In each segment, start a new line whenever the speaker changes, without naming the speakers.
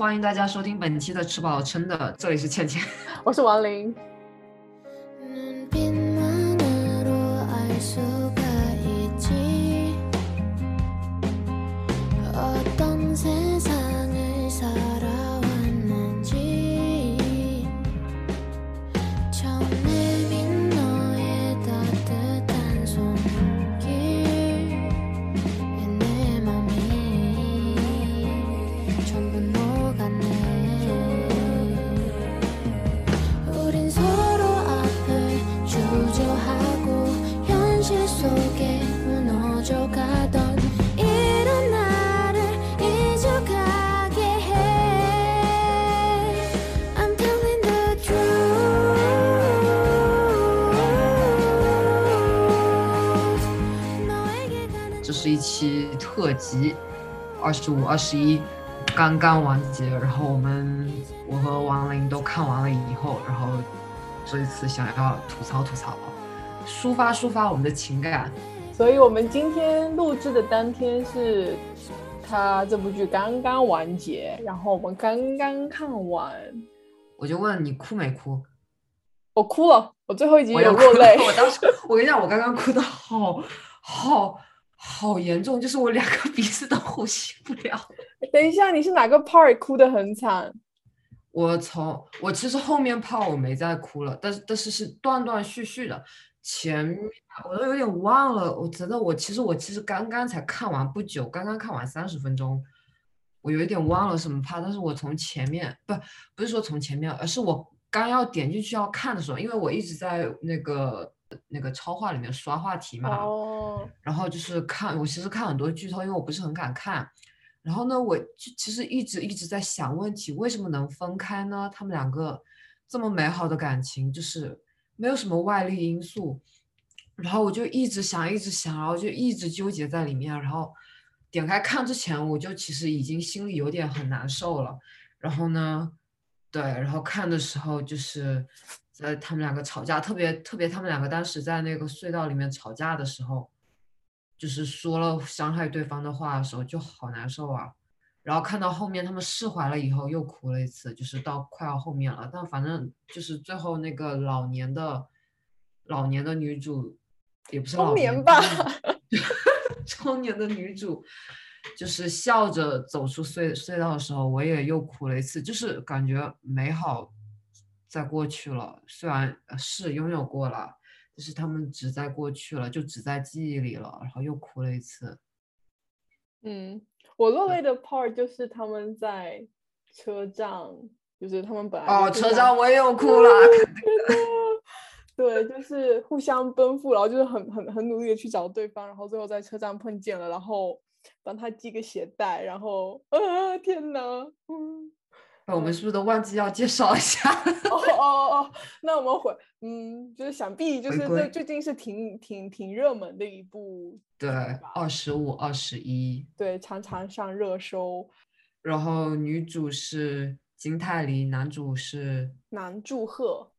欢迎大家收听本期的吃饱撑的，这里是倩倩，
我是王琳。
期特辑，二十五、二十一刚刚完结，然后我们我和王琳都看完了以后，然后这一次想要吐槽吐槽，抒发抒发我们的情感。
所以我们今天录制的当天是他这部剧刚刚完结，然后我们刚刚看完，
我就问你哭没哭？
我哭了，我最后一集有落泪。
我当时我跟你讲，我刚刚哭的好好好严重，就是我两个 鼻子都呼吸不了。
等一下，你是哪个 part 哭得很惨？
我从我其实后面泡我没再哭了，但是但是是断断续续的，前面我都有点忘了。我觉得我其实我其实刚刚才看完不久，刚刚看完三十分钟，我有一点忘了什么 part，但是我从前面不不是说从前面，而是我刚要点进去要看的时候，因为我一直在那个那个超话里面刷话题嘛，
哦，
然后就是看，我其实看很多剧透，因为我不是很敢看。然后呢，我就其实一直一直在想问题，为什么能分开呢？他们两个这么美好的感情，就是没有什么外力因素。然后我就一直想，一直想，然后就一直纠结在里面。然后点开看之前，我就其实已经心里有点很难受了。然后呢，对，然后看的时候就是在他们两个吵架，特别特别，他们两个当时在那个隧道里面吵架的时候，就是说了伤害对方的话的时候，就好难受啊。然后看到后面他们释怀了以后，又哭了一次，就是到快要后面了。但反正就是最后那个老年的老年的女主，也不是
中
老
年吧
中年的女主，就是笑着走出隧隧道的时候，我也又哭了一次，就是感觉美好在过去了，虽然呃是拥有过了，但是他们只在过去了，就只在记忆里了，然后又哭了一次。
嗯，我落泪的 part 就是他们在车站，就是他们本来
哦，车站我也有哭了，肯定
的，对，就是互相奔赴，然后就是很很很努力的去找对方，然后最后在车站碰见了，然后帮他系个鞋带，然后啊天呐，嗯，
哎我们是不是都忘记要介绍一下？
哦哦哦，那我们回，嗯，就是想必就是
回归
这最近是挺挺挺热门的一部，
对，二十五、二十一，
对，常常上热搜，
然后女主是金泰梨，男主是
南柱赫。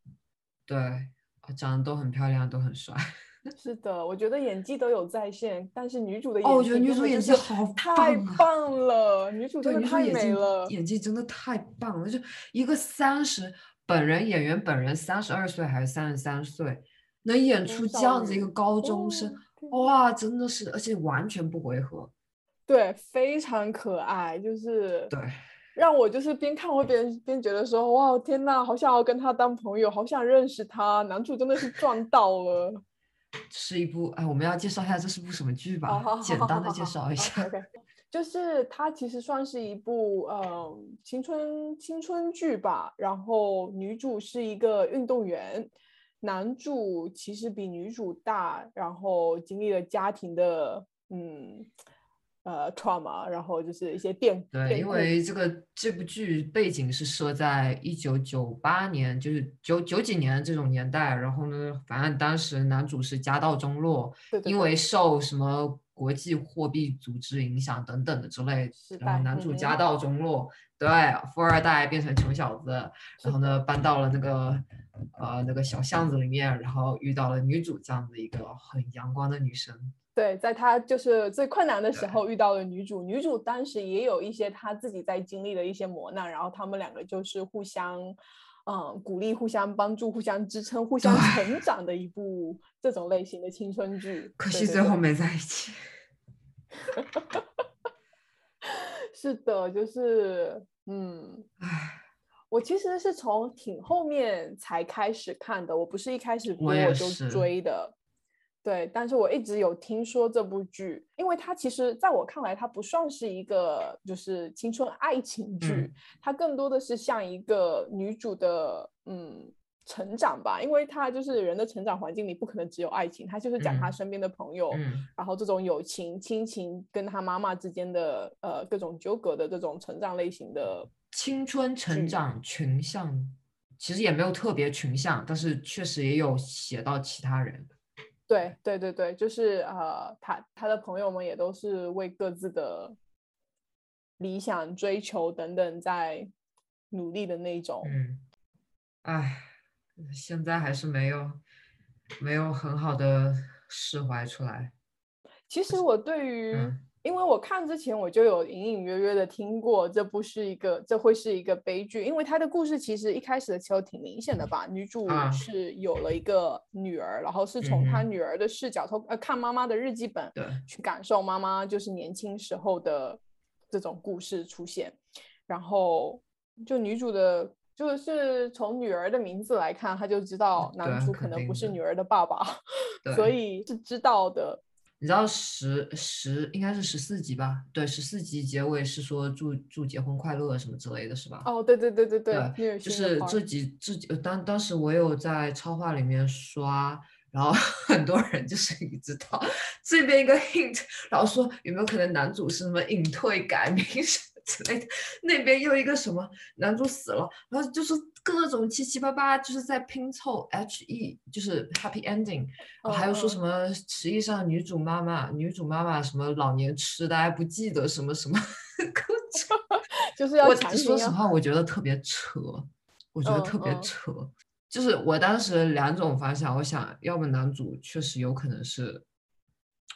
对，呃长得都很漂亮，都很帅。
是的，我觉得演技都有在线，但是女主的
哦我觉得女主演技好
太
棒
了，女主，真的太美了。
演技真的太棒了，就一个三十，本人演员本人三十二岁还是三十三岁，能演出这样子一个高中生，
哦
哇，真的是，而且完全不违和。
对，非常可爱，就是
对，
让我就是边看会边边觉得说，哇，天呐，好想要跟他当朋友，好想认识他。男主真的是赚到了。
是一部，哎，我们要介绍一下这是部什么剧吧？简单的介绍一下。
就是它其实算是一部呃青春青春剧吧，然后女主是一个运动员，男主其实比女主大，然后经历了家庭的嗯呃 trauma，然后就是一些变
对，因为这个这部剧背景是设在一九九八年，就是九九几年这种年代。然后呢，反正当时男主是家道中落，
对对对
因为受什么国际货币组织影响等等的之类
时，
然后男主家道中落，对，富二代变成穷小子，然后呢搬到了那个呃那个小巷子里面，然后遇到了女主这样的一个很阳光的女生。
对，在他就是最困难的时候遇到了女主，女主当时也有一些她自己在经历的一些磨难，然后他们两个就是互相，嗯，鼓励、互相帮助、互相支撑、互相成长的一部这种类型的青春剧。
可惜最后没在一起。
是的，就是嗯，
唉，
我其实是从挺后面才开始看的，我不是一开始播
我
就追的。对，但是我一直有听说这部剧，因为它其实在我看来，它不算是一个就是青春爱情剧，
嗯。
它更多的是像一个女主的嗯成长吧，因为她就是人的成长环境里不可能只有爱情，她就是讲她
嗯
身边的朋友，
嗯。
然后这种友情、亲情跟她妈妈之间的呃各种纠葛的这种成长类型的
青春成长群像，其实也没有特别群像，但是确实也有写到其他人。
对对对对，就是呃，他他的朋友们也都是为各自的理想追求等等在努力的那种。
嗯，唉，现在还是没有没有很好的释怀出来。
其实我对于，
嗯
因为我看之前我就有隐隐约约的听过这不是一个，这会是一个悲剧，因为他的故事其实一开始的时候挺明显的吧，女主
啊。
是有了一个女儿，然后是从她女儿的视角，从呃看妈妈的日记本，
对，
去感受妈妈就是年轻时候的这种故事出现，然后就女主的，就是从女儿的名字来看，她就知道男主可能不是女儿的爸爸，所以是知道的。
你知道十十应该是十四集吧？对，十四集结尾是说祝祝结婚快乐什么之类的，是吧？
哦，对对对对对，
对就是这集这几呃当当时我有在超话里面刷，然后 很多人就是你知道这边一个 hint，然后说有没有可能男主是什么隐退改名什么之类的，那边又一个什么男主死了，然后就是各种七七八八，就是在拼凑 H E，就是 happy ending，还有说
嗯
什么实际上女主妈妈女主妈妈什么老年痴呆不记得什么什么各种。
就是要
说实话，我觉得特别扯，我觉得
嗯
特别
嗯
扯。就是我当时两种方向，我想要么男主确实有可能是，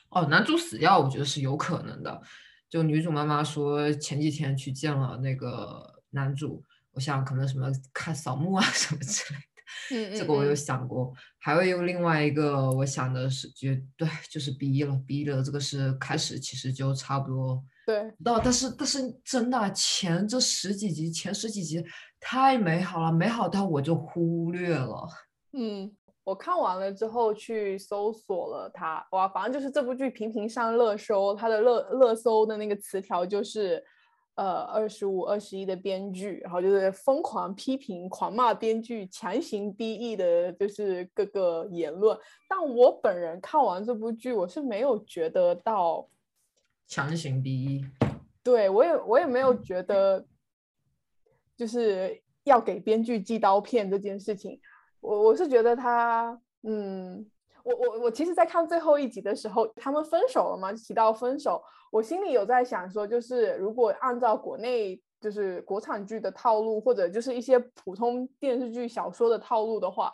哦，男主死掉，我觉得是有可能的。就女主妈妈说前几天去见了那个男主，我想可能什么看扫墓啊 什么之类的。这个我有
嗯
想过，还有一个另外一个我想的是，就对，就是逼了，逼了，这个是开始其实就差不多
对，
到，但是但是真的啊前这十几集前十几集太美好了，美好到我就忽略了。
嗯，我看完了之后去搜索了它，哇，反正就是这部剧频频上热搜，它的热热搜的那个词条就是，呃，二十五、二十一的编剧，然后就是疯狂批评、狂骂编剧，强行逼译的，就是各个言论。但我本人看完这部剧，我是没有觉得到，
强行逼一，
对我也我也没有觉得，就是要给编剧寄刀片这件事情。我我是觉得他，嗯，我我我其实，在看最后一集的时候，他们分手了嘛，提到分手，我心里有在想说，就是如果按照国内就是国产剧的套路，或者就是一些普通电视剧、小说的套路的话，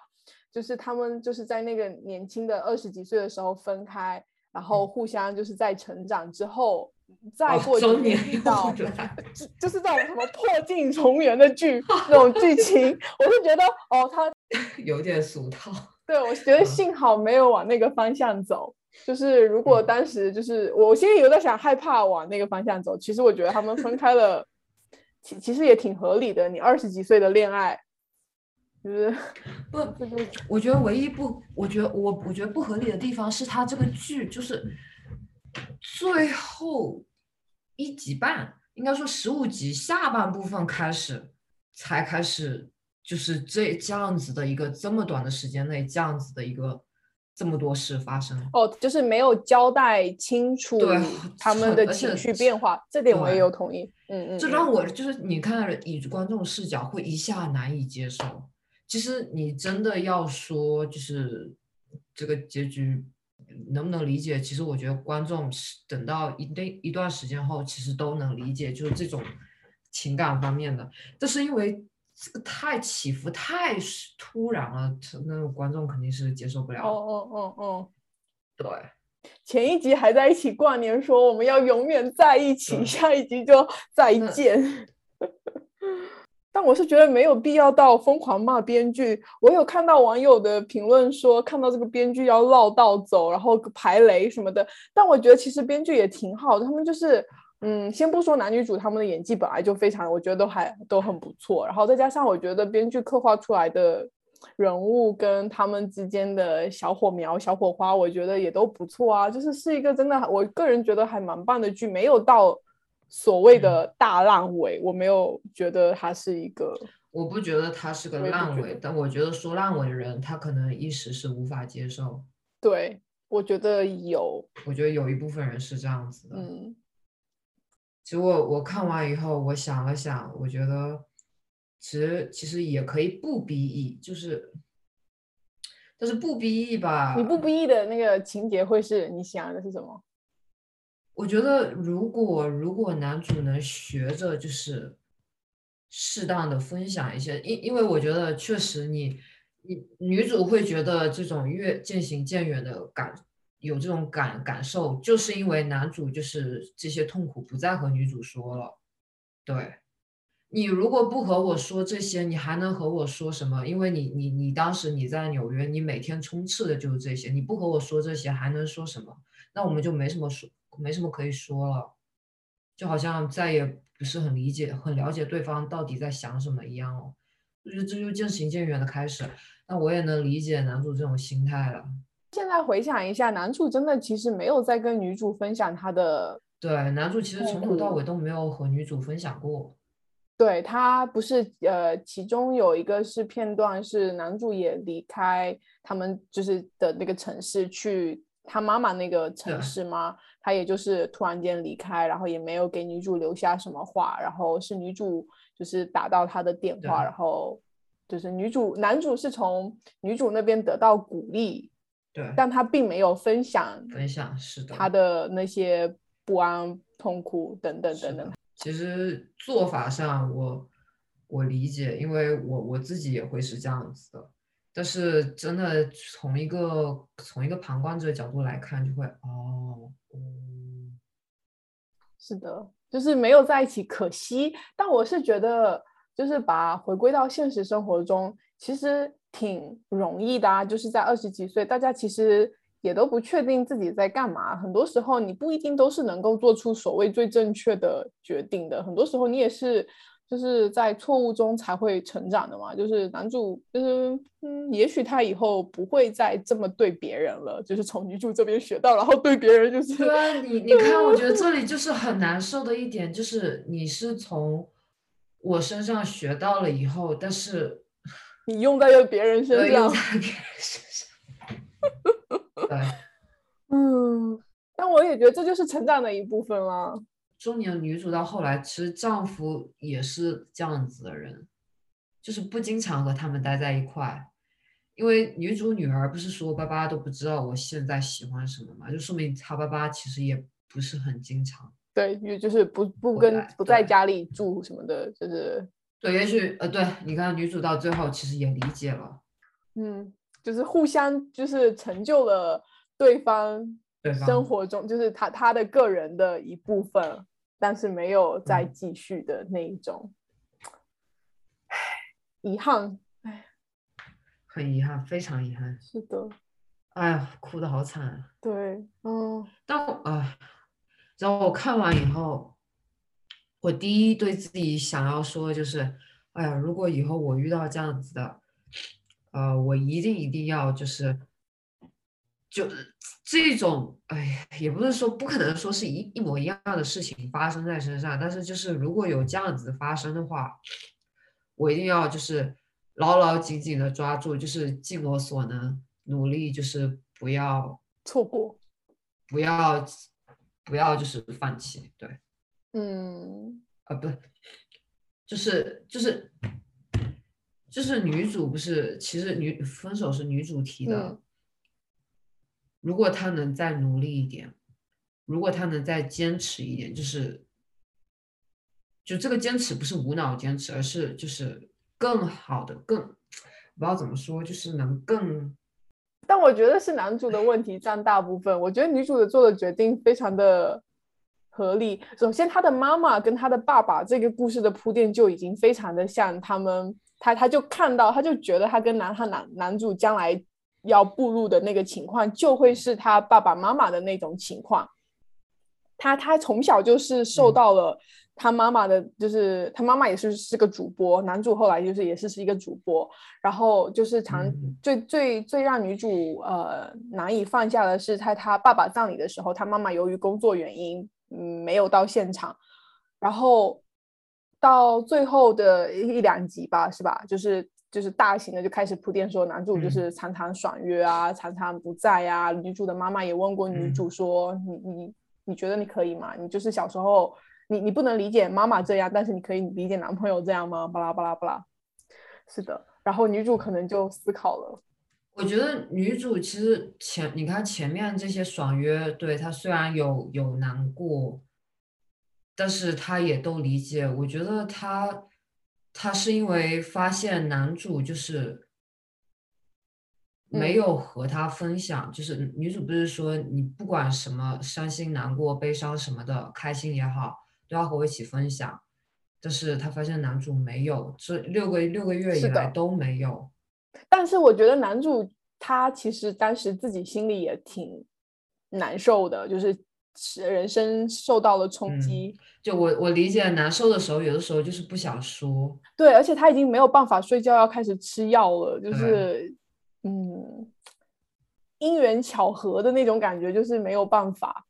就是他们就是在那个年轻的二十几岁的时候分开，然后互相就是在成长之后。再
哦
过
年
遇到，就是这种什么破镜重圆的剧那种剧情，我就觉得哦，他
有点俗套。
对我觉得幸好没有往那个方向走。就是如果
嗯
当时就是我心里有在想害怕往那个方向走，其实我觉得他们分开了，其其实也挺合理的。你二十几岁的恋爱，就是
不，
不不
我觉得唯一不，我觉得我我觉得不合理的地方是他这个剧就是最后一集半，应该说十五集下半部分开始才开始，就是这这样子的一个这么短的时间内，这样子的一个这么多事发生。
哦，就是没有交代清楚
对
他们的情绪变化，这点我也有同意。嗯嗯，
这
嗯
让我就是你看以观众视角会一下难以接受。其实你真的要说就是这个结局能不能理解，其实我觉得观众是等到一定一段时间后，其实都能理解，就是这种情感方面的。这是因为这个太起伏太突然了，那种观众肯定是接受不了。
哦哦哦哦。
对，
前一集还在一起挂念说我们要永远在一起，
对
下一集就再
那
见。但我是觉得没有必要到疯狂骂编剧。我有看到网友的评论说，看到这个编剧要绕道走，然后排雷什么的。但我觉得其实编剧也挺好的，他们就是，嗯，先不说男女主他们的演技本来就非常，我觉得都还都很不错。然后再加上我觉得编剧刻画出来的人物跟他们之间的小火苗、小火花，我觉得也都不错啊。就是是一个真的，我个人觉得还蛮棒的剧，没有到所谓的大烂尾，我没有觉得它是一个。
我不觉得它是个烂尾，但我觉得说烂尾的人，他可能一时是无法接受。
对，我觉得有，
我觉得有一部分人是这样子的。
嗯
其实我我看完以后，我想了想，我觉得其实其实也可以不 BE，就是，但是不 BE 吧，
你不 BE 的那个情节会是你想的是什么？
我觉得如果如果男主能学着就是适当的分享一些，因因为我觉得确实你你女主会觉得这种越渐行渐远的感有这种感感受，就是因为男主就是这些痛苦不再和女主说了。对，你如果不和我说这些，你还能和我说什么？因为你你你当时你在纽约，你每天充斥的就是这些，你不和我说这些，还能说什么？那我们就没什么说，没什么可以说了，就好像再也不是很理解、很了解对方到底在想什么一样哦。我觉得这就渐行渐远的开始。那我也能理解男主这种心态了。
现在回想一下，男主真的其实没有在跟女主分享他的，
对，男主其实从头到尾都没有和女主分享过。
对他不是呃，其中有一个是片段是男主也离开他们就是的那个城市去他妈妈那个城市吗？他也就是突然间离开，然后也没有给女主留下什么话，然后是女主就是打到他的电话，然后就是女主男主是从女主那边得到鼓励，
对，
但他并没有分享
分享是的。
他的那些不安、痛苦等等等等。
其实做法上我我理解，因为我我自己也会是这样子的。但是真的从一个从一个旁观者角度来看，就会哦，嗯，
是的，就是没有在一起，可惜。但我是觉得，就是把回归到现实生活中，其实挺容易的啊。就是在二十几岁，大家其实也都不确定自己在干嘛。很多时候，你不一定都是能够做出所谓最正确的决定的。很多时候，你也是就是在错误中才会成长的嘛。就是男主，就是嗯，也许他以后不会再这么对别人了，就是从女主这边学到，然后对别人就是
对啊，你你看，我觉得这里就是很难受的一点，就是你是从我身上学到了以后，但是
你用在了别人身上
呃用。在别人身上，对。
嗯，但我也觉得这就是成长的一部分啦。
中年女主到后来，其实丈夫也是这样子的人，就是不经常和他们待在一块。因为女主女儿不是说爸爸都不知道我现在喜欢什么嘛，就说明他爸爸其实也不是很经常。
对，也就是不不跟不在家里住什么的，就是
对，也许呃，对，你看女主到最后其实也理解了
嗯，就是互相就是成就了对方
对
生活中就是他他的个人的一部分，但是没有再
嗯
继续的那一种，唉，遗憾。
很遗憾，非常遗憾。
是的，
哎呀，哭的好惨啊！
对，嗯
但我啊，然后我看完以后，我第一对自己想要说的就是，哎呀，如果以后我遇到这样子的，呃，我一定一定要就是，就是这种，哎呀，也不是说不可能说是一一模一样的事情发生在身上，但是就是如果有这样子发生的话，我一定要就是牢牢紧紧的抓住，就是尽我所能努力，就是不要。
错过，
不要不要就是放弃，对，
嗯
啊不，就是就是就是女主不是，其实女分手是女主提的，
嗯
如果她能再努力一点，如果她能再坚持一点，就是就这个坚持不是无脑坚持，而是就是更好的更不知道怎么说，就是能更
但我觉得是男主的问题占大部分。我觉得女主的做的决定非常的合力。首先，他的妈妈跟他的爸爸这个故事的铺垫就已经非常的像他们，他他就看到，他就觉得他跟男他男男主将来要步入的那个情况，就会是他爸爸妈妈的那种情况。他他从小就是受
嗯
到了他妈妈的，就是他妈妈也是是个主播，男主后来就是也是是一个主播，然后就是常
嗯
最最最让女主呃难以放下的是，在他爸爸葬礼的时候，他妈妈由于工作原因，嗯，没有到现场，然后到最后的一一两集吧，是吧？就是就是大型的就开始铺垫说，男主就
嗯
是常常爽约啊，常常不在啊。女主的妈妈也问过女
嗯
主说，你你你觉得你可以吗？你就是小时候你你不能理解妈妈这样，但是你可以理解男朋友这样吗？巴拉巴拉巴拉。是的，然后女主可能就思考了，
我觉得女主其实前你看前面这些爽约，对她虽然有有难过，但是她也都理解。我觉得她她是因为发现男主就是没
嗯
有和她分享，就是女主不是说你不管什么伤心、难过、悲伤什么的，开心也好，都要和我一起分享。但是她发现男主没有，这六个六个月以来都没有。
但是我觉得男主他其实当时自己心里也挺难受的，就是是人生受到了冲
嗯
击。
就我我理解难受的时候，有的时候就是不想说，
对，而且他已经没有办法睡觉，要开始吃药了，就是嗯，因缘巧合的那种感觉，就是没有办法，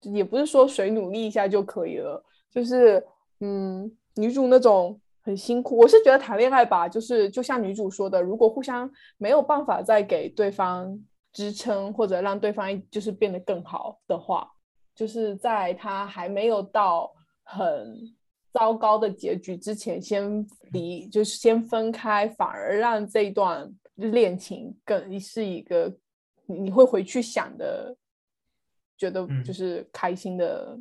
也不是说谁努力一下就可以了，就是嗯，女主那种很辛苦，我是觉得谈恋爱吧，就是就像女主说的，如果互相没有办法再给对方支撑，或者让对方就是变得更好的话，就是在他还没有到很糟糕的结局之前，先离，就是先分开，反而让这一段恋情更是一个你你会回去想的，觉得
嗯。
就是开心的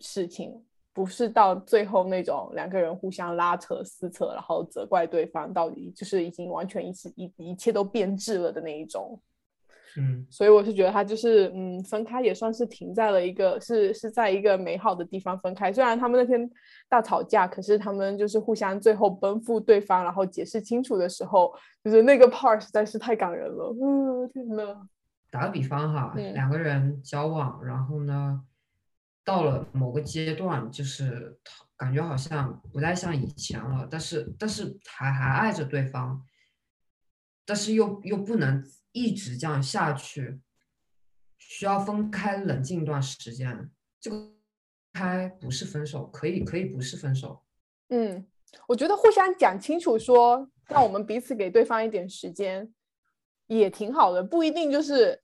事情，不是到最后那种两个人互相拉扯撕扯，然后责怪对方到底就是已经完全一次一一切都变质了的那一种。
嗯
所以我是觉得他就是嗯，分开也算是停在了一个是是在一个美好的地方分开。虽然他们那天大吵架，可是他们就是互相最后奔赴对方，然后解释清楚的时候，就是那个 part 实在是太感人了。嗯，天呐，
打个比方哈，
嗯
两个人交往，然后呢，到了某个阶段，就是感觉好像不再像以前了，但是但是还还爱着对方，但是又又不能一直这样下去，需要分开冷静一段时间。这个开不是分手，可以可以不是分手，
嗯，我觉得互相讲清楚说，让我们彼此给对方一点时间，也挺好的，不一定就是。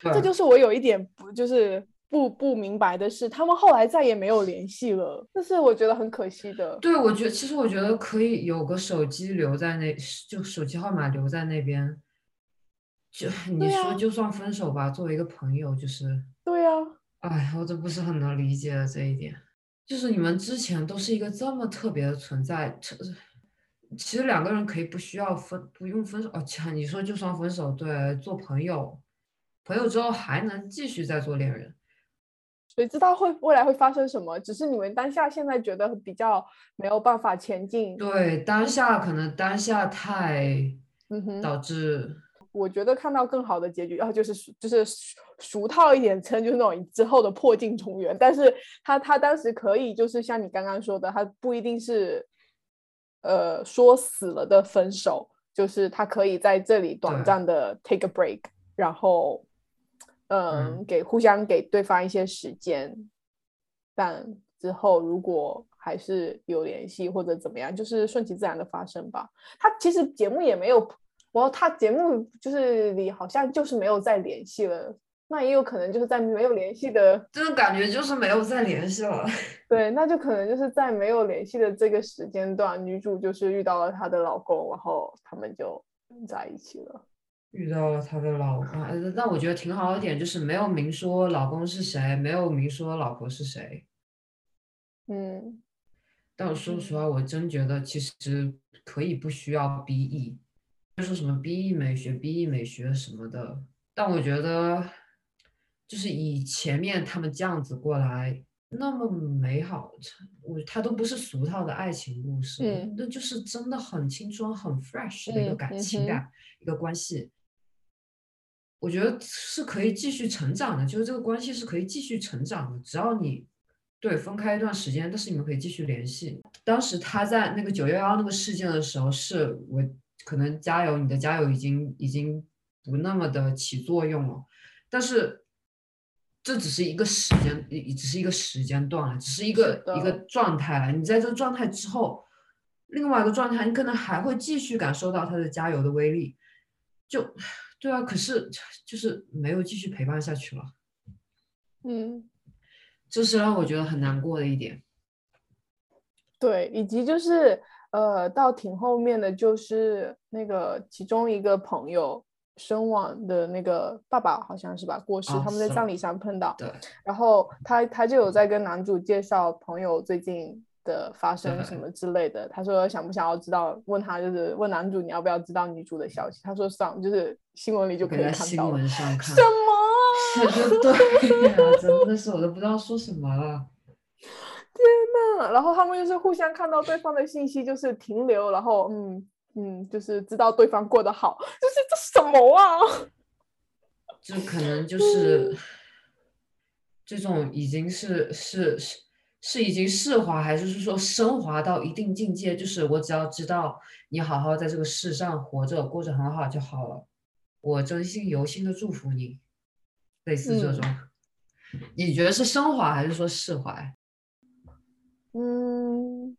这就是我有一点不就是不不明白的是，他们后来再也没有联系了，这是我觉得很可惜的。
对，我觉得其实我觉得可以有个手机留在那，就手机号码留在那边。就你说，就算分手吧，作为一个朋友，就是，
对呀、
哎，我都不是很能理解的这一点。就是你们之前都是一个这么特别的存在，其实两个人可以不需要分，不用分手。哦，切你说就算分手，对，做朋友，朋友之后还能继续再做恋人。
谁知道会未来会发生什么？只是你们当下现在觉得比较没有办法前进。
对，当下可能当下太
嗯哼，
导致。
我觉得看到更好的结局，然后就是就是俗俗套一点称，就是那种之后的破镜重圆。但是他他当时可以，就是像你刚刚说的，他不一定是呃说死了的分手，就是他可以在这里短暂的 take a break，然后嗯给互相给对方一些时间，但之后如果还是有联系或者怎么样，就是顺其自然的发生吧。他其实节目也没有，然后他节目就是里好像就是没有再联系了，那也有可能就是在没有联系的，
这种感觉就是没有再联系了。
对，那就可能就是在没有联系的这个时间段，女主就是遇到了她的老公，然后他们就在一起了。
遇到了她的老公，呃但我觉得挺好的一点就是没有明说老公是谁，没有明说老婆是谁。
嗯，
但我说实话，我真觉得其实可以不需要 BE，就说什么 B E 美学、B E 美学什么的，但我觉得就是以前面他们这样子过来那么美好，我它都不是俗套的爱情故事，
嗯
那就是真的很青春、很 fresh 的一个感、情感、一个关系。我觉得是可以继续成长的，就是这个关系是可以继续成长的，只要你对分开一段时间，但是你们可以继续联系。当时他在那个九幺幺那个事件的时候，是我可能加油，你的加油已经已经不那么的起作用了，但是这只是一个时间，只只是一个时间段了，只是一个
是
一个状态了。你在这个状态之后，另外一个状态，你可能还会继续感受到他的加油的威力。就对啊，可是就是没有继续陪伴下去了，
嗯，
这是让我觉得很难过的一点。
对，以及就是呃，到挺后面的就是那个其中一个朋友身亡的那个爸爸好像是吧过世，
哦
他们在葬礼上碰到，
对，
然后他他就有在跟男主介绍朋友最近的发生什么之类的。他说想不想要知道，问他就是问男主你要不要知道女主的消息。他说想就是新闻里就可以
在新
看到新。
闻上看
什，么？
是就 对呀、真的是我都不知道说什么了。
天呐，然后他们就是互相看到对方的信息，就是停留，然后嗯嗯，就是知道对方过得好，就是这什么啊？
这可能就是这种已经是是是是已经释怀，还是说升华到一定境界？就是我只要知道你好好在这个世上活着，过着很好就好了。我真心由心的祝福你，类似这
嗯
种。你觉得是升华还是说释怀？
嗯，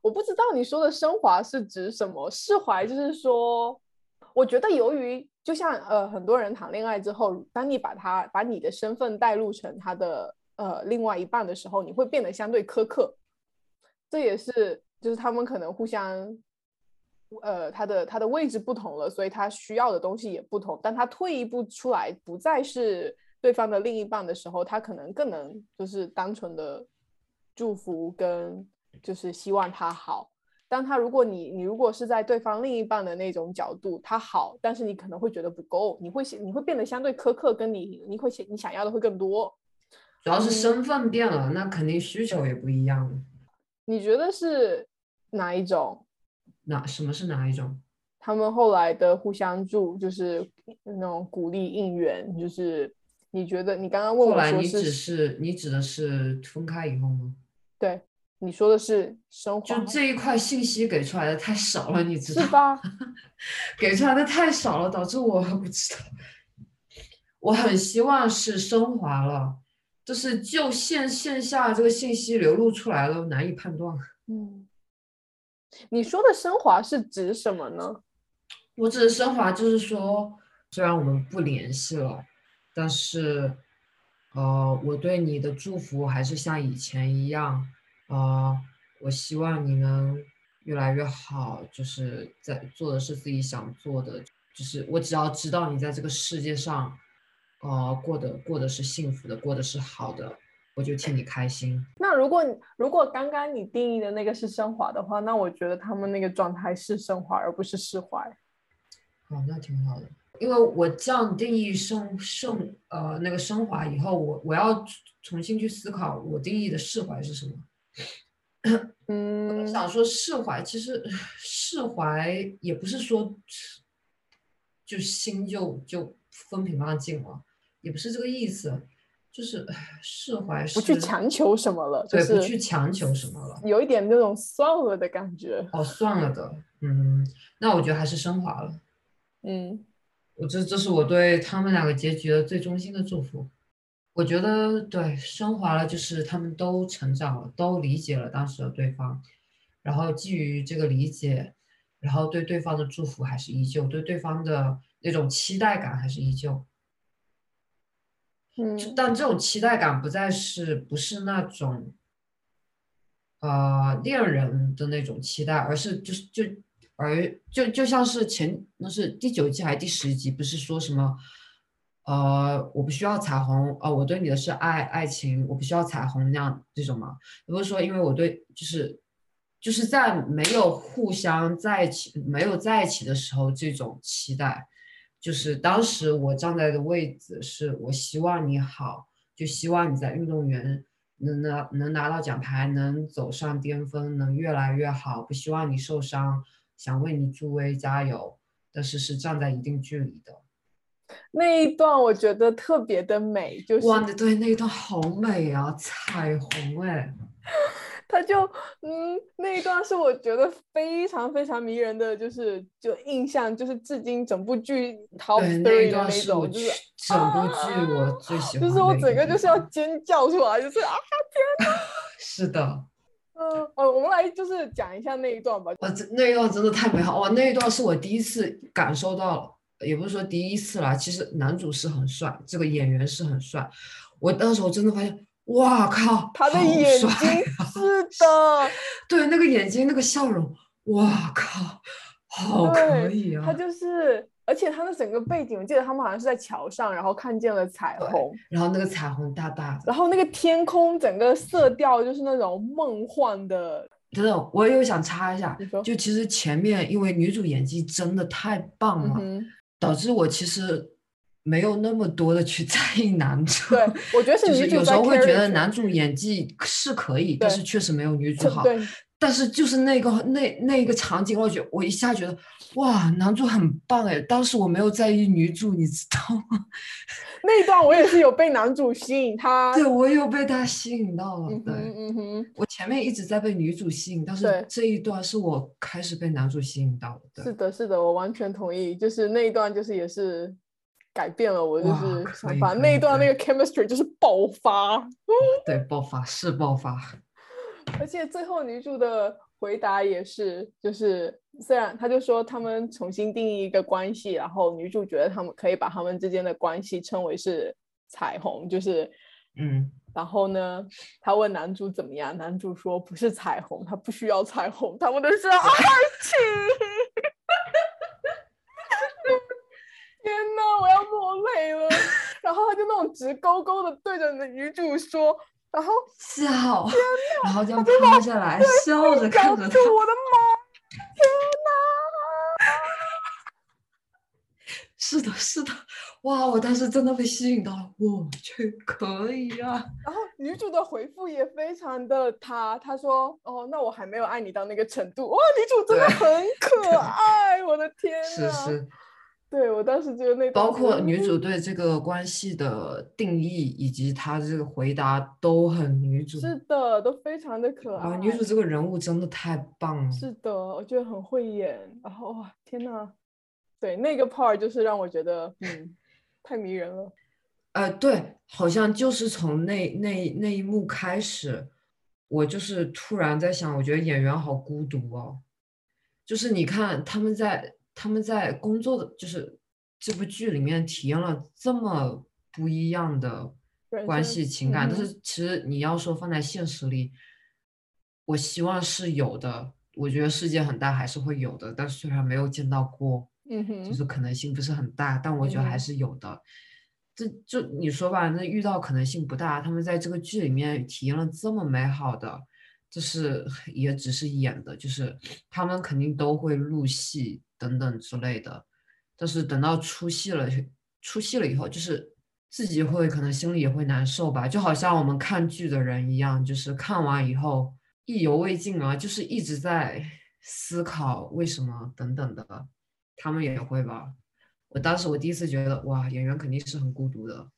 我不知道你说的升华是指什么，释怀就是说，我觉得由于就像呃很多人谈恋爱之后，当你把他把你的身份带入成他的呃另外一半的时候，你会变得相对苛刻，这也是就是他们可能互相。呃，他的他的位置不同了，所以他需要的东西也不同。当他退一步出来，不再是对方的另一半的时候，他可能更能就是单纯的祝福跟就是希望他好。当他如果你你如果是在对方另一半的那种角度，他好，但是你可能会觉得不够，你会你会变得相对苛刻，跟你你会想你想要的会更多。
主要是
嗯
身份变了，那肯定需求也不一样了。
你觉得是哪一种？
哪什么是哪一种？
他们后来的互相助，就是那种鼓励应援，就是你觉得你刚刚问
后
我说是
来你只是你指的是分开以后吗？
对你说的是生活
就这一块信息给出来的太少了，你知道
是吧？
给出来的太少了，导致我不知道。我很希望是升华了，就是就线线下这个信息流露出来了，难以判断。
嗯，你说的升华是指什么呢？
我指的升华就是说，虽然我们不联系了，但是，呃，我对你的祝福还是像以前一样，呃，我希望你能越来越好，就是在做的是自己想做的，就是我只要知道你在这个世界上，呃，过得过得是幸福的，过得是好的，我就替你开心。
那如果你如果刚刚你定义的那个是升华的话，那我觉得他们那个状态是升华，而不是释怀。
哦，那挺好的，因为我这样定义升升呃那个升华以后，我我要重新去思考我定义的释怀是什么。
嗯，
想说释怀，其实释怀也不是说就心就就风平浪静了，也不是这个意思，就是释怀是
不去强求什么了，就
对，不去强求什么了。
有一点那种算了的感觉。
哦，算了的，嗯，那我觉得还是升华了。
嗯
我这这是我对他们两个结局的最衷心的祝福。我觉得对升华了，就是他们都成长了，都理解了当时的对方，然后基于这个理解，然后对对方的祝福还是依旧，对对方的那种期待感还是依旧。
嗯
就但这种期待感不再是不是那种，呃，恋人的那种期待，而是就是就而就就像是前那是第九季还是第十集，不是说什么，呃，我不需要彩虹，呃，我对你的是爱爱情，我不需要彩虹那样这种吗？不是说因为我对就是就是在没有互相在一起、没有在一起的时候，这种期待，就是当时我站在的位置是我希望你好，就希望你在运动员能拿能拿到奖牌，能走上巅峰，能越来越好，不希望你受伤，想为你助威加油，但是是站在一定距离的。
那一段我觉得特别的美，就是
哇，那对那一段好美啊，彩虹哎，
他就嗯，那一段是我觉得非常非常迷人的，就是就印象，就是至今整部剧 top three
一
的那
段是我
种，就是
整部剧我最喜欢
就是我整个就是要尖叫出来，就是啊，
是的。
嗯，哦，我们来就是讲一下那一段吧。
哇，这那一段真的太美好哇！那一段是我第一次感受到了，也不是说第一次啦，其实男主是很帅，这个演员是很帅。我当时我真的发现，哇靠，
他的
好
眼睛是 的，
对那个眼睛那个笑容，哇靠，好可以啊！
他就是，而且他的整个背景，我记得他们好像是在桥上，然后看见了彩虹，
然后那个彩虹大大的，
然后那个天空整个色调就是那种梦幻的，
真的，我又想插一下就其实前面因为女主演技真的太棒了，
嗯，
导致我其实没有那么多的去 在意男主。
对，我觉得是
就是
女主在
有时候会觉得男主演技是可以，但是确实没有女主好。
对，
但是就是那个那那个场景，我觉得我一下觉得哇，男主很棒哎！当时我没有在意女主，你知道吗？
那一段我也是有被男主吸引，他，
对我有被他吸引到了。对，
嗯哼嗯哼，
我前面一直在被女主吸引，但是这一段是我开始被男主吸引到的。对，
是的，是的，我完全同意，就是那一段就是也是改变了我就是想法，
可以对
那一段那个 chemistry 就是爆发。
对，爆发是爆发。
而且最后女主的回答也是，就是虽然她就说他们重新定义一个关系，然后女主觉得他们可以把他们之间的关系称为是彩虹，就是，
嗯，
然后呢，她问男主怎么样，男主说不是彩虹，他不需要彩虹，他们的是爱情。天呐，我要落泪了。然后他就那种直勾勾的对着女主说，然后
笑，然后这样趴下来，笑着看着他。
我的妈，天
是的，是的，哇！我当时真的被吸引到了，我去，可以啊！
然后女主的回复也非常的她，她说：“哦，那我还没有爱你到那个程度。”哇，女主真的很可爱，我的天呐！
是是，
对我当时觉得那
包括女主对这个关系的定义以及她的这个回答都很女主。
是的，都非常的可爱。
啊，女主这个人物真的太棒了。
是的，我觉得很会演。然后哇，天呐，对那个 part 就是让我觉得嗯，太迷人了。
呃，对，好像就是从那那那一幕开始，我就是突然在想，我觉得演员好孤独哦。就是你看他们在他们在工作的，就是这部剧里面体验了这么不一样的关系情感，但是其实你要说放在现实里，我希望是有的。我觉得世界很大，还是会有的，但虽然没有见到过。
嗯哼，
就是可能性不是很大，但我觉得还
嗯
是有的。这就你说吧，那遇到可能性不大，他们在这个剧里面体验了这么美好的，就是 也只是演的，就是他们肯定都会入戏等等之类的，但是等到出戏了，出戏了以后，就是自己会可能心里也会难受吧，就好像我们看剧的人一样，就是看完以后意犹未尽啊，就是一直在思考为什么等等的。他们也会吧。我当时我第一次觉得，哇，演员肯定是很孤独的。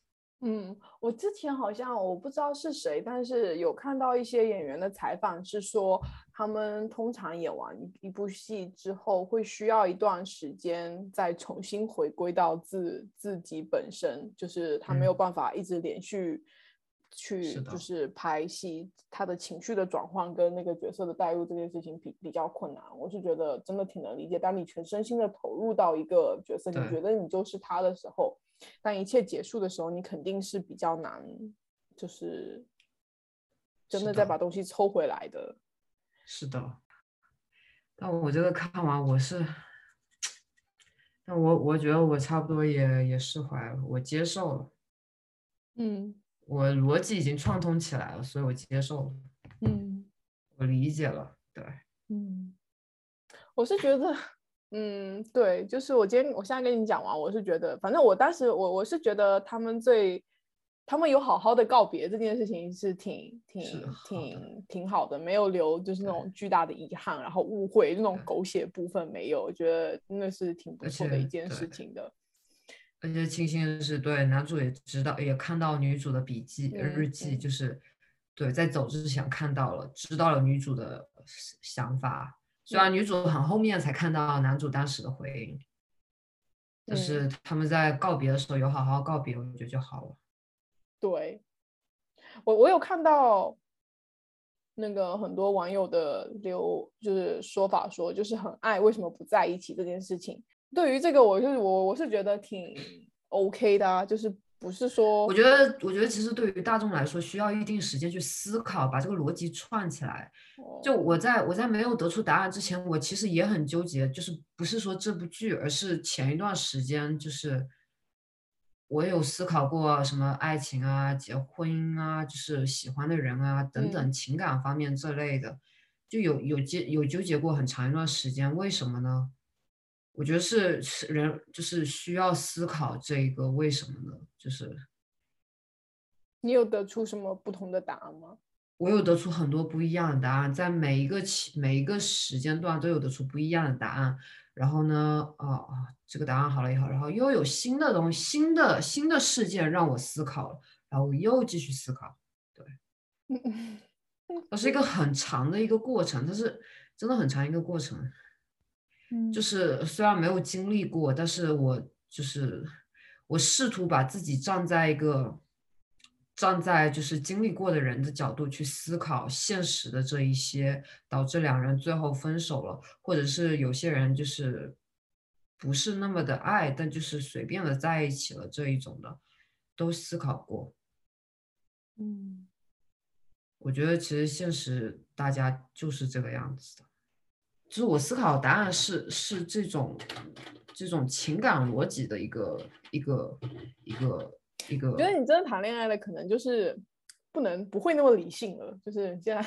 嗯，我之前好像我不知道是谁，但是有看到一些演员的采访，是说他们通常演完一一部戏之后，会需要一段时间再重新回归到自自己本身，就是他没有
嗯
办法一直连续去就是拍戏，他的情绪的转换跟那个角色的代入这件事情比比较困难。我是觉得真的挺能理解，当你全身心的投入到一个角色，你觉得你就是他的时候。当一切结束的时候，你肯定是比较难，就是真
的
的再把东西抽回来的。
是的，但我这个看完我是，但我我觉得我差不多也也释怀了，我接受了，
嗯
我逻辑已经串通起来了，所以我接受了，
嗯，
我理解了。对，
嗯，我是觉得，嗯，对，就是我今天我现在跟你讲完，我是觉得，反正我当时我我是觉得他们最，他们有好好的告别这件事情是挺挺
是
挺 挺好的，没有留就是那种巨大的遗憾，然后误会那种狗血部分没有，我觉得真的是挺不错的一件事情的。
而且庆幸的是，对男主也知道，也看到女主的笔记、日记，
嗯
就是对在走之前看到了，知道了女主的想法。虽然女主很后面才看到男主当时的回应，但
嗯
是他们在告别的时候有好好告别，我觉得就好了。
对，我我有看到那个很多网友的留就是说法说，就是很爱为什么不在一起这件事情。对于这个，我是我我是觉得挺 OK 的啊，就是不是说
我觉得，我觉得其实对于大众来说，需要一定时间去思考，把这个逻辑串起来。就
哦
我在我在没有得出答案之前，我其实也很纠结，就是不是说这部剧，而是前一段时间，就是我有思考过什么爱情啊、结婚啊，就是喜欢的人啊等等情感方面这类的，就有有结有纠结过很长一段时间。为什么呢？我觉得是是人就是需要思考这个为什么呢？就是
你有得出什么不同的答案吗？
我有得出很多不一样的答案，在每一个期每一个时间段都有得出不一样的答案。然后呢，哦哦，这个答案好了以后，然后又有新的东西、新的新的事件让我思考了，然后我又继续思考，对 它是一个很长的一个过程，它是真的很长一个过程。就
嗯。
是虽然没有经历过，但是我就是我试图把自己站在一个站在就是经历过的人的角度去思考现实的这一些，导致两人最后分手了，或者是有些人就是不是那么的爱，但就是随便的在一起了这一种的，都思考过。
嗯。
我觉得其实现实大家就是这个样子的，就是我思考的答案是是这种这种情感逻辑的一个一个一个一个
我觉得你真的谈恋爱了，可能就是不能不会那么理性了，就是这样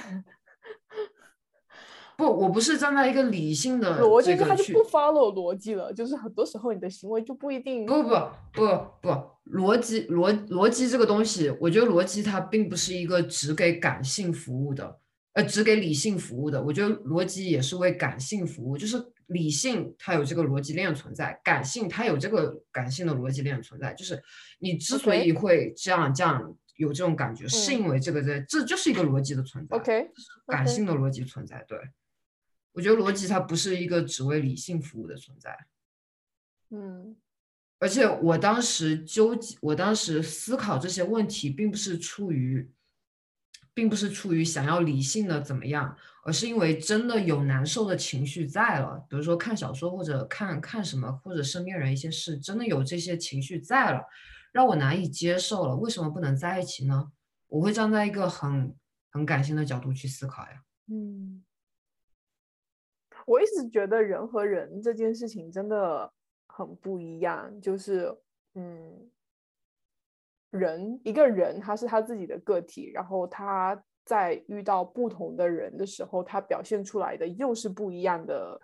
不，我不是站在一个理性的
逻辑他就不 follow 逻辑了，就是很多时候你的行为就不一定
不不不不，逻辑逻逻辑这个东西，我觉得逻辑它并不是一个只给感性服务的，呃，只给理性服务的。我觉得逻辑也是为感性服务，就是理性它有这个逻辑链存在，感性它有这个感性的逻辑链存在。就是你之所以会这样这样有这种感觉，是
嗯
因为这个在，这就是一个逻辑的存在。
OK
感性的逻辑存在。对，我觉得逻辑它不是一个只为理性服务的存在。
嗯
而且我当时纠结，我当时思考这些问题，并不是出于，并不是出于想要理性的怎么样，而是因为真的有难受的情绪在了。比如说看小说或者看看什么，或者身边人一些事，真的有这些情绪在了，让我难以接受了。为什么不能在一起呢？我会站在一个很很感性的角度去思考呀。
嗯，我一直觉得人和人这件事情真的很不一样，就是嗯，人一个人他是他自己的个体，然后他在遇到不同的人的时候，他表现出来的又是不一样的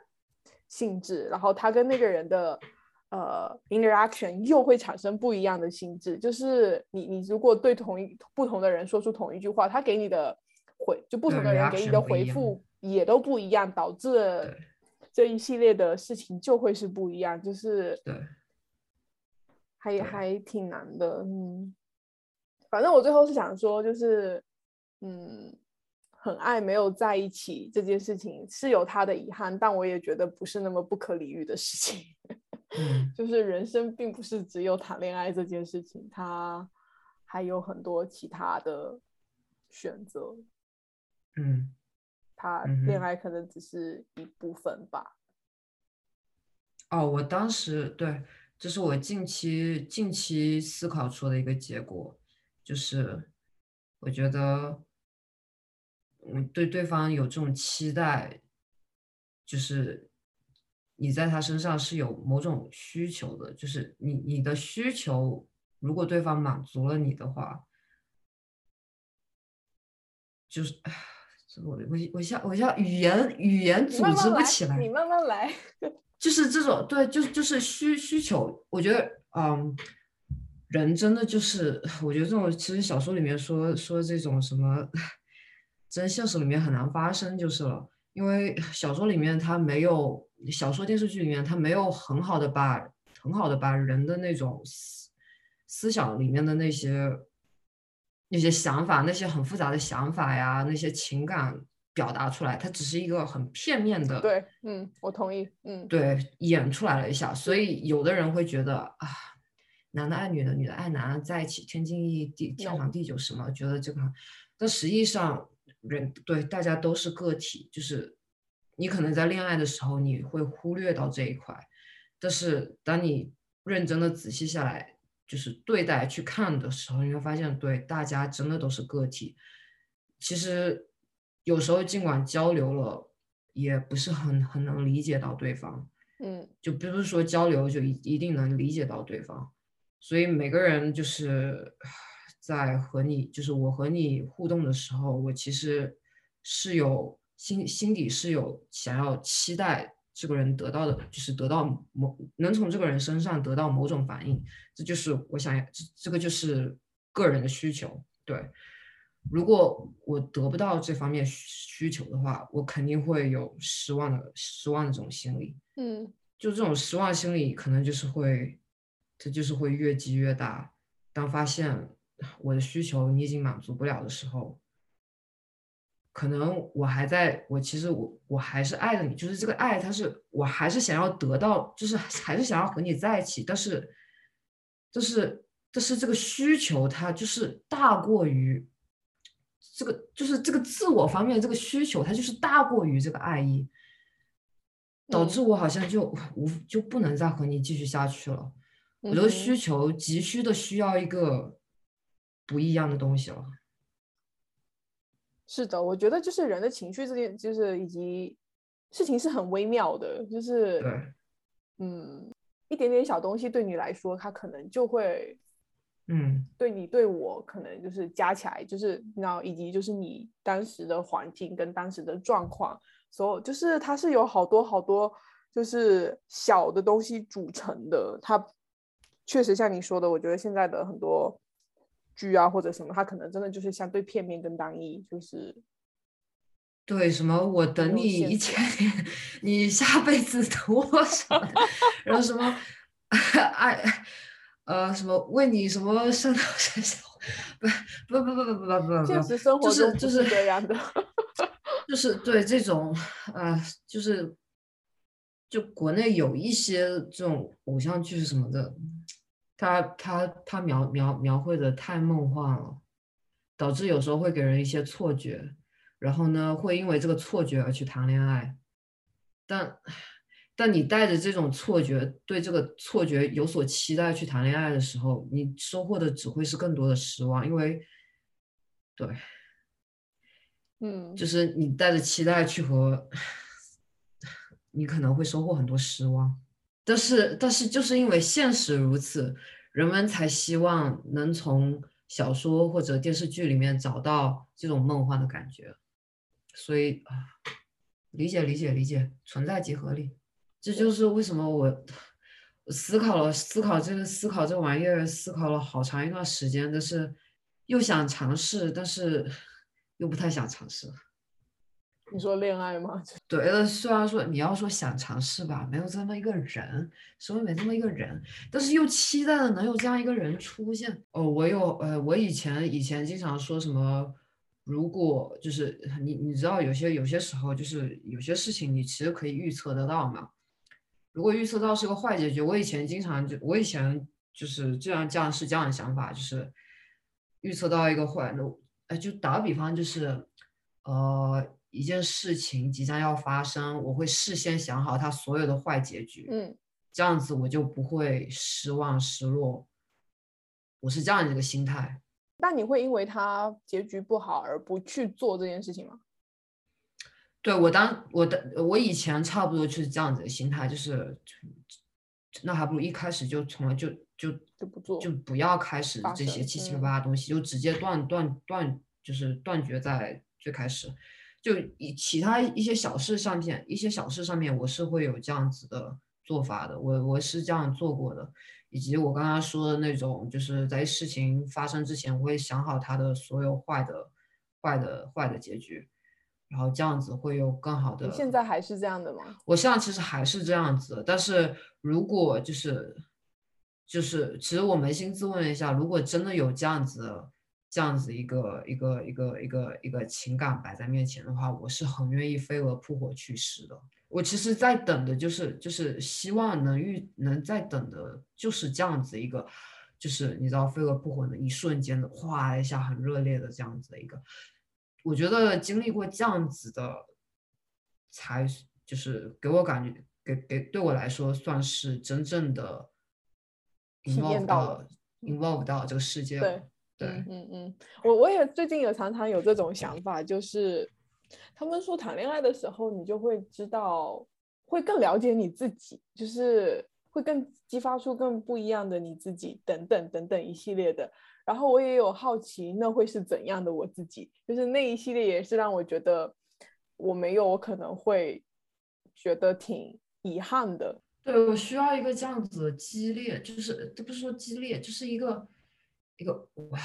性质，然后他跟那个人的呃 interaction 又会产生不一样的性质。就是你你如果对同一不同的人说出同一句话，他给你的回就不同的人给你的回复也都不一样，导致这一系列的事情就会是不一样，就是
对
还
对
还挺难的，嗯，反正我最后是想说，就是嗯，很爱没有在一起这件事情是有他的遗憾，但我也觉得不是那么不可理喻的事情。
嗯，
就是人生并不是只有谈恋爱这件事情，他还有很多其他的选择。
嗯。
他恋爱可能只是一部分吧。
哦，我当时对，这是我近期近期思考出的一个结果，就是我觉得，嗯，对对方有这种期待，就是你在他身上是有某种需求的，就是你你的需求，如果对方满足了你的话，就是，我我我像我像语言语言组织不起来，
你慢慢来。
就是这种对，就就是需需求，我觉得嗯，人真的就是，我觉得这种其实小说里面说说这种什么，真现实里面很难发生就是了，因为小说里面它没有小说电视剧里面它没有很好的把很好的把人的那种思思想里面的那些那些想法，那些很复杂的想法呀，那些情感表达出来，它只是一个很片面的。
对，嗯，我同意，嗯，
对，演出来了一下，所以有的人会觉得啊，男的爱女的，女的爱男的，在一起天经地义，地天长地久什么，觉得这个，但实际上人对大家都是个体，就是你可能在恋爱的时候你会忽略到这一块，但是当你认真的仔细下来，就是对待去看的时候，你会发现，对大家真的都是个体。其实有时候尽管交流了，也不是很很能理解到对方。
嗯，
就不是说交流就一一定能理解到对方，所以每个人就是在和你，就是我和你互动的时候，我其实是有心心底是有想要期待这个人得到的，就是得到某能从这个人身上得到某种反应，这就是我想要，这这个就是个人的需求，对。如果我得不到这方面需需求的话，我肯定会有失望的失望的这种心理。
嗯，
就这种失望心理，可能就是会，这就是会越积越大。当发现我的需求你已经满足不了的时候，可能我还在，我其实我我还是爱着你，就是这个爱，它是我还是想要得到，就是 还是想要和你在一起，但是，就是但是这个需求它就是大过于这个，就是这个自我方面这个需求，它就是大过于这个爱意。导
嗯
致我好像就无就不能再和你继续下去了。我的
嗯哼
需求急需的需要一个不一样的东西了。
是的，我觉得就是人的情绪这件，就是以及事情是很微妙的，就是
对，
嗯，一点点小东西对你来说，它可能就会
嗯，
对你对我可能就是加起来，就是然后，以及就是你当时的环境跟当时的状况，所有就是它是有好多好多就是小的东西组成的。它确实像你说的，我觉得现在的很多剧啊或者什么，它可能真的就是相对片面跟单一，就是
对，什么我等你一千年，你下辈子 等我什么的，然后什么爱，呃，什么为你什么上，不不不不不不不不，
现实生活中
就是
这样的，
就是对这种呃，就是就国内有一些这种偶像剧什么的，他他他描描描绘的太梦幻了，导致有时候会给人一些错觉，然后呢，会因为这个错觉而去谈恋爱，但。但你带着这种错觉，对这个错觉有所期待去谈恋爱的时候，你收获的只会是更多的失望，因为对。
嗯，
就是你带着期待去和，你可能会收获很多失望。但是，但是就是因为现实如此，人们才希望能从小说或者电视剧里面找到这种梦幻的感觉。所以啊，理解理解理解，存在即合理。这就是为什么我我思考了思考这个思考这玩意儿，思考了好长一段时间，但是又想尝试，但是又不太想尝试。
你说恋爱吗？
对呃，虽然说你要说想尝试吧，没有这么一个人，身边没这么一个人，但是又期待的能有这样一个人出现。哦，我有呃，我以前以前经常说什么，如果就是你你知道有些有些时候就是有些事情你其实可以预测得到嘛。如果预测到是个坏结局，我以前经常就我以前就是这样这样是这样的想法，就是预测到一个坏，那我呃就打个比方就是呃。一件事情即将要发生，我会事先想好它所有的坏结局，
嗯
这样子我就不会失望失落。我是这样一个心态。
那你会因为它结局不好而不去做这件事情吗？
对我当我的我以前差不多就是这样子的心态，就是那还不如一开始就从来就就
就不做
就不要开始这些七七八
嗯
八的东西，就直接断断断就是断绝在最开始。就以其他一些小事上面，一些小事上面，我是会有这样子的做法的，我我是这样做过的，以及我刚刚说的那种，就是在事情发生之前，我会想好它的所有坏的、坏的、坏的结局，然后这样子会有更好的。
你现在还是这样的吗？
我现在其实还是这样子，但是如果就是就是，其实我扪心自问一下，如果真的有这样子这样子一个一个一个一个一个情感摆在面前的话，我是很愿意飞蛾扑火去试的。我其实在等的就是就是希望能遇能在等的就是这样子一个，就是你知道飞蛾扑火的一瞬间的哗一下很热烈的这样子的一个，我觉得经历过这样子的，才是就是给我感觉给给对我来说算是真正的
体验
involve
到
involve 到这个世界
对。
对，
嗯嗯嗯，我我也最近有常常有这种想法，就是他们说谈恋爱的时候，你就会知道，会更了解你自己，就是会更激发出更不一样的你自己，等等等等一系列的。然后我也有好奇，那会是怎样的我自己？就是那一系列也是让我觉得我没有，我可能会觉得挺遗憾的。
对，我需要一个这样子的激烈，就是这不是说激烈，就是一个一个哇，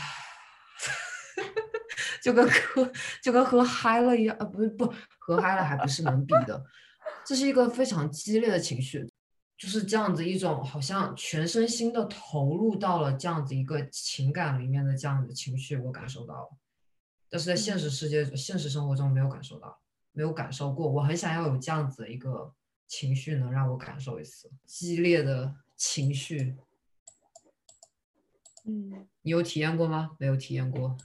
就跟喝就跟喝嗨了一样，啊，不是不喝嗨了还不是能比的，这是一个非常激烈的情绪，就是这样子一种好像全身心的投入到了这样子一个情感里面的这样子的情绪，我感受到了，但是在现实世界、现实生活中没有感受到，没有感受过，我很想要有这样子的一个情绪，能让我感受一次激烈的情绪。
嗯
你有体验过吗？没有体验过。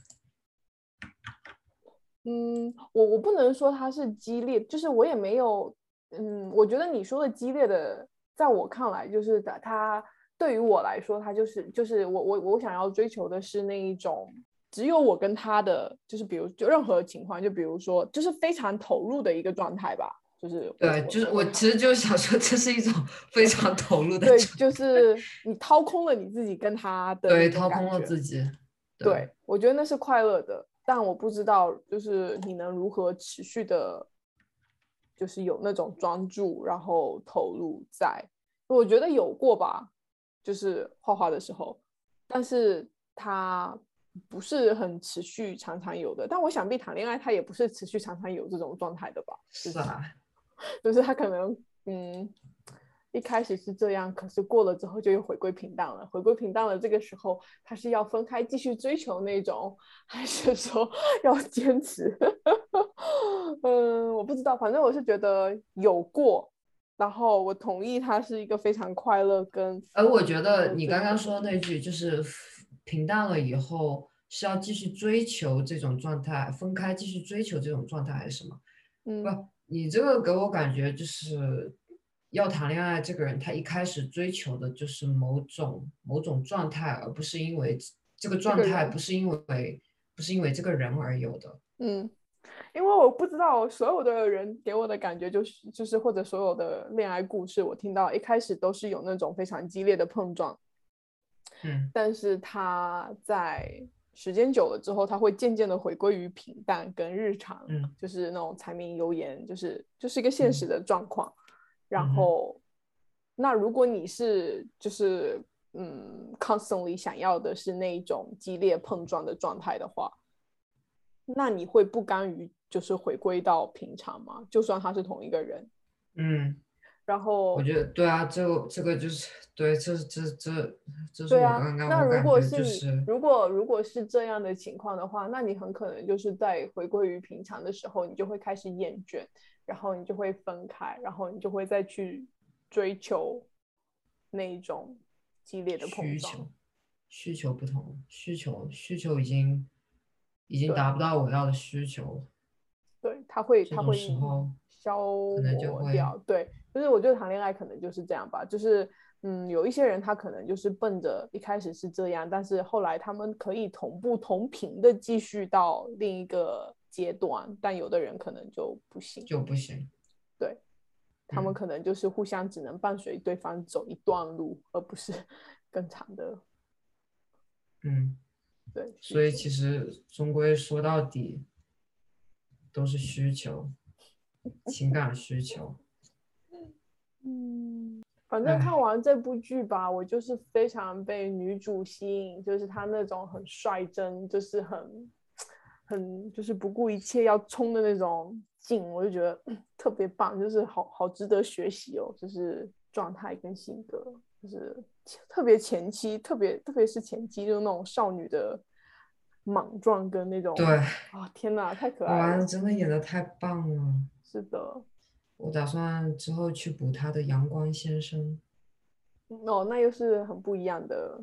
嗯，我我不能说它是激烈，就是我也没有，嗯，我觉得你说的激烈的，在我看来就是的，它对于我来说，它就是就是我我我想要追求的是那一种只有我跟他的，就是比如就任何情况，就比如说就是非常投入的一个状态吧，就是
对，就是我其实就是想说，这是一种 非常投入的
对，就是你掏空了你自己跟他的
对，掏空了自己。
对，我觉得那是快乐的，但我不知道就是你能如何持续的，就是有那种专注，然后投入在。我觉得有过吧，就是画画的时候，但是它不是很持续、常常有的。但我想必谈恋爱，它也不是持续、常常有这种状态的吧？
是啊，
就是他可能嗯一开始是这样，可是过了之后就又回归平淡了。回归平淡了，这个时候他是要分开继续追求那种，还是说 要坚持？嗯，我不知道，反正我是觉得有过，然后我同意他是一个非常快乐跟
而我觉得你刚刚说的那句，就是平淡了以后是要继续追求这种状态，分开继续追求这种状态还是什么？
嗯
不，你这个给我感觉就是要谈恋爱，这个人他一开始追求的就是某种某种状态，而不是因为这个状态不是因为不是因为这个人而有的。
嗯，因为我不知道所有的人给我的感觉就是就是或者所有的恋爱故事，我听到一开始都是有那种非常激烈的碰撞，
嗯
但是他在时间久了之后，他会渐渐的回归于平淡跟日常，
嗯
就是那种柴米油盐，就是就是一个现
嗯
实的状况。
嗯哼
后，那如果你是就是嗯，constantly 想要的是那一种激烈碰撞的状态的话，那你会不甘于就是回归到平常吗？就算他是同一个人，
嗯，
然后
我觉得对啊，这个这个就是对，这这这这是刚刚我感
如果是如果如果是这样的情况的话，那你很可能就是在回归于平常的时候，你就会开始厌倦，然后你就会分开，然后你就会再去追求那一种激烈的碰撞。
需求需求不同，需求需求已经已经达不到我要的需求了。
对，他会
这种
它会消
可能就会
磨掉。对，就是我觉得谈恋爱可能就是这样吧，就是嗯，有一些人他可能就是奔着一开始是这样，但是后来他们可以同步同频的继续到另一个阶段，但有的人可能就不行，
就不行。
对他们
嗯
可能就是互相只能伴随对方走一段路，而不是 更长的
嗯，
对。
所以其实终归说到底，都是需求，情感需求。
嗯，反正看完这部剧吧，我就是非常被女主吸引，就是她那种很率真，就是很很就是不顾一切要冲的那种劲，我就觉得嗯 特别棒，就是好好值得学习哦，就是状态跟性格，就是特别前期，特别特别是前期就是那种少女的莽撞跟那种
对，
啊、天哪，太可爱
哇，
了，
真的演的太棒了！
是的。
我打算之后去补他的《阳光先生》。
哦，那又是很不一样的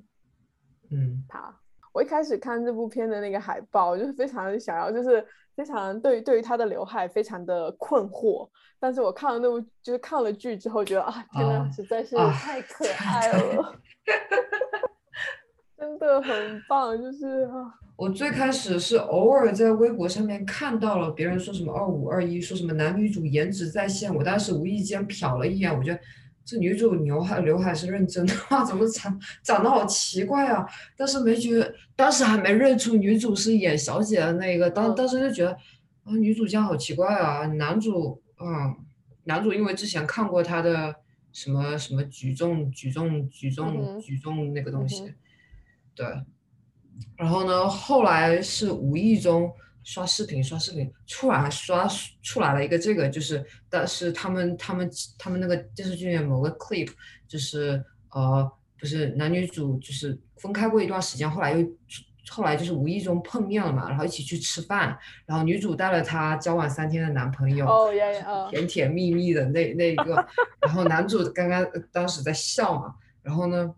嗯，
他。我一开始看这部片的那个海报，就是非常想要，就是非常对对于他的刘海非常的困惑。但是我看了那部，就是看了剧之后，觉得啊，天呐，
啊
实在是
啊
太可爱了，真的很棒，就是啊，
我最开始是偶尔在微博上面看到了别人说什么二五二一，说什么男女主颜值在线，我当时无意间瞟了一眼，我觉得这女主刘海刘海是认真的吗？怎么长长得好奇怪啊？但是没觉得，当时还没认出女主是演小姐的那个，当
嗯
当时就觉得啊，女主这样好奇怪啊，男主啊，男主因为之前看过他的什么什么举重举重举
嗯
重举重那个东西对。然后呢，后来是无意中刷视频，刷视频，突然刷出来了一个这个，就是但是他们他们他们那个电视剧里面某个 clip，就是呃，不是男女主就是分开过一段时间，后来又后来就是无意中碰面了嘛，然后一起去吃饭，然后女主带了她交往三天的男朋友，
哦
甜甜蜜蜜的那那一个，然后男主刚刚呃当时在笑嘛，然后呢，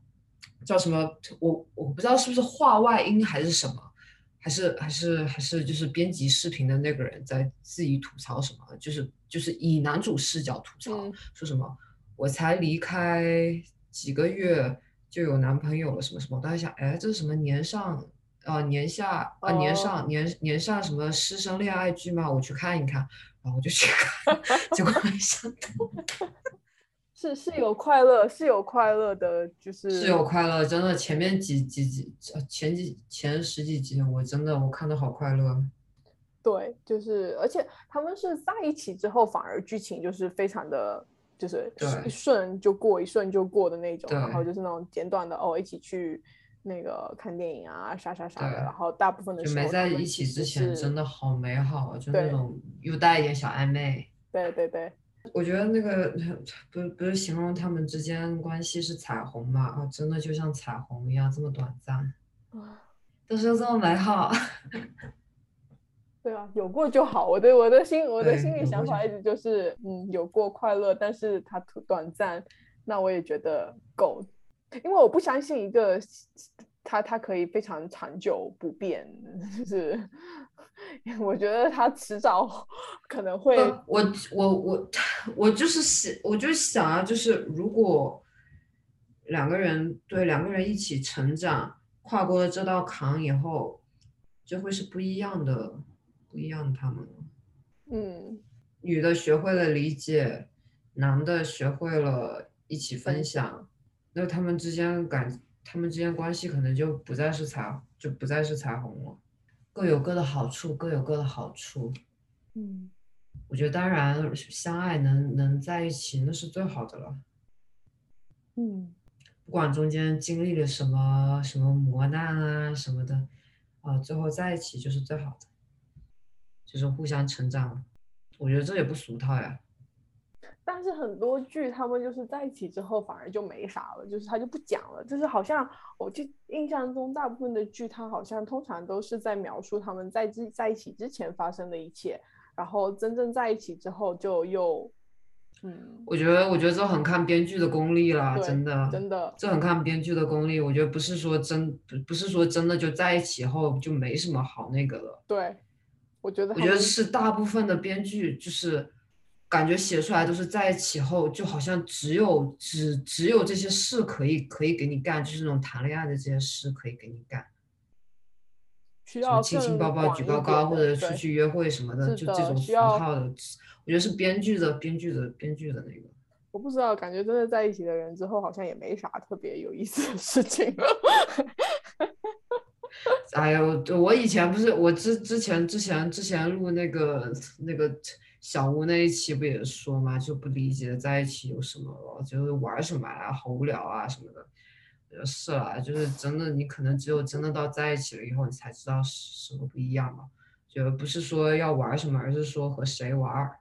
叫什么我我不知道是不是话外音还是什么，还是还是还是就是编辑视频的那个人在自己吐槽什么，就是就是以男主视角吐槽，
嗯
说什么我才离开几个月就有男朋友了什么什么，我当时想，哎，这是什么年上。呃，年下呃年
哦
上年年上什么师生恋爱剧吗？我去看一看，然后我就去看，结果没想到
是是有快乐，是有快乐的，就是
是有快乐，真的前面几几集呃前几前十几集我真的我看的好快乐，
对，就是而且他们是在一起之后，反而剧情就是非常的，就是一瞬就过，一瞬就过的那种，然后就是那种简短的哦，一起去那个看电影啊，啥啥啥的，然后大部分的时候他们
在一起之前真的好美好啊，就那种又带一点小暧昧。
对对对，
我觉得那个不是不是形容他们之间关系是彩虹嘛啊，真的就像彩虹一样这么短暂，
啊
但是又这么美好。
对啊，有过就好。我的我的心我的心里想法一直就是，嗯，有过快乐，但是它短暂，那我也觉得够，因为我不相信一个它它可以非常长久不变，就是我觉得他迟早可能会
不，我我我我就是想，我就想啊，就是如果两个人对两个人一起成长，跨过了这道坎以后，就会是不一样的，不一样的他们了。
嗯
女的学会了理解，男的学会了一起分
分
享，那他们之间感，他们之间关系可能就不再是彩，就不再是彩虹了，各有各的好处，各有各的好处。
嗯
我觉得当然相爱能能在一起那是最好的了，
嗯
不管中间经历了什么什么磨难啊什么的，啊，最后在一起就是最好的，就是互相成长。我觉得这也不俗套呀。
但是很多剧他们就是在一起之后反而就没啥了，就是他就不讲了，就是好像我就印象中大部分的剧，它好像通常都是在描述他们在之在一起之前发生的一切，然后真正在一起之后就又，嗯，
我觉得，我觉得这很看编剧的功力啦，真的，
真的，
这很看编剧的功力。我觉得不是说真，不不是说真的就在一起后就没什么好那个了。
对，我觉得
我觉得是大部分的编剧就是感觉写出来都是在一起后，就好像只有只只有这些事可以可以给你干，就是那种谈恋爱的这些事可以给你干，什么
需要
亲亲抱抱、举高高，或者出去约会什么的，
的
就这种
符
号的，我觉得是编剧的编剧的编剧的那个。
我不知道，感觉真的在一起的人之后，好像也没啥特别有意思的事情了。
哎呦，我以前不是我之之前之前之前录那个那个小屋那一期不也说嘛，就不理解在一起有什么了，就是玩什么啊，好无聊啊什么的。呃是啦，就是真的，你可能只有真的到在一起了以后，你才知道什么不一样嘛。就不是说要玩什么，而是说和谁玩。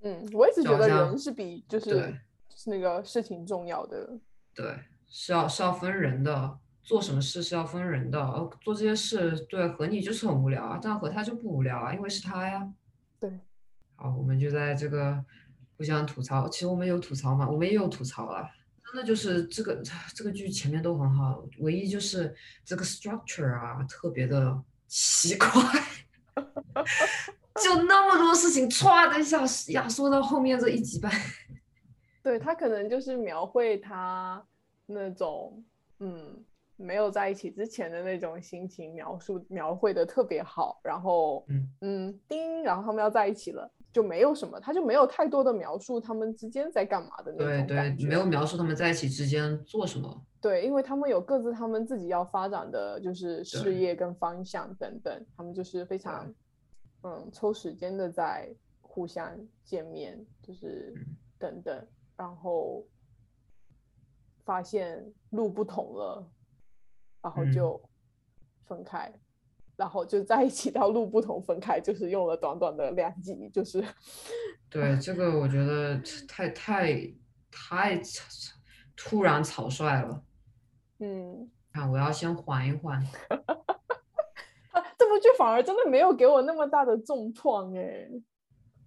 嗯，我一直觉得人是比就是那个事情重要的。
对，是要是要分人的，做什么事是要分人的。呃做这些事，对，和你就是很无聊啊，但和他就不无聊啊，因为是他呀。
对，
好，我们就在这个互相吐槽。其实我们有吐槽嘛，我们也有吐槽了。真的就是这个这个剧前面都很好，唯一就是这个 structure 啊特别的奇怪，就那么多事情歘的一下压缩到后面这一集半。
对他可能就是描绘他那种嗯没有在一起之前的那种心情描述描绘的特别好，然后
嗯
嗯叮，然后他们要在一起了，就没有什么，他就没有太多的描述他们之间在干嘛的那
对对
种感，觉。
没有描述他们在一起之间做什么。
对，因为他们有各自他们自己要发展的就是事业跟方向等等，他们就是非常嗯抽时间的在互相见面，就是
嗯
等等，然后发现路不同了，然后
嗯
就分开，然后就在一起到路不同分开，就是用了短短的两集，就是
对，这个我觉得太太太草突然草率了。
嗯。
看，我要先缓一缓。
啊这部剧反而真的没有给我那么大的重创哎，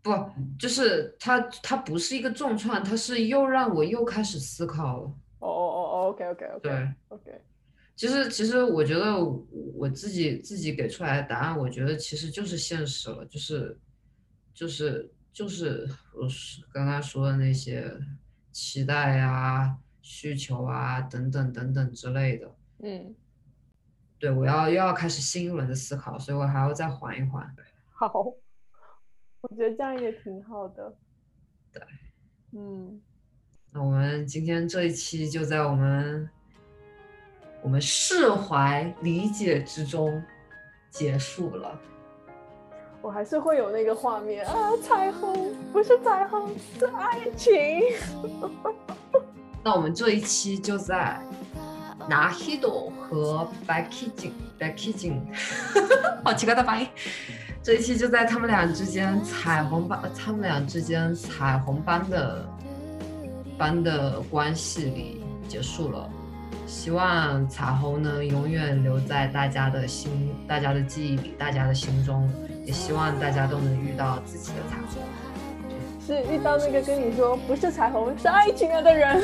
不，就是它，它不是一个重创，它是又让我又开始思考了。
哦哦哦哦，OK OK OK
对
，OK，
其实其实我觉得我我自己自己给出来的答案，我觉得其实就是现实了，就是就是就是我是刚刚说的那些期待呀、需求啊等等等等之类的。
嗯，
对，我要又要开始新一轮的思考，所以我还要再缓一缓。
好，我觉得这样也挺好的。
对，
嗯，
那我们今天这一期就在我们我们释怀理解之中结束了。
我还是会有那个画面啊，彩虹不是彩虹，是爱情。
那我们这一期就在拿 Hido 和 Baekijin Baekijin，好奇怪的发音。这一期就在他们俩之间彩虹般，他们俩之间彩虹般的般的关系里结束了。希望彩虹能永远留在大家的心、大家的记忆里、大家的心中，也希望大家都能遇到自己的彩虹。
是遇到那个跟你说不是彩虹是爱情了的人。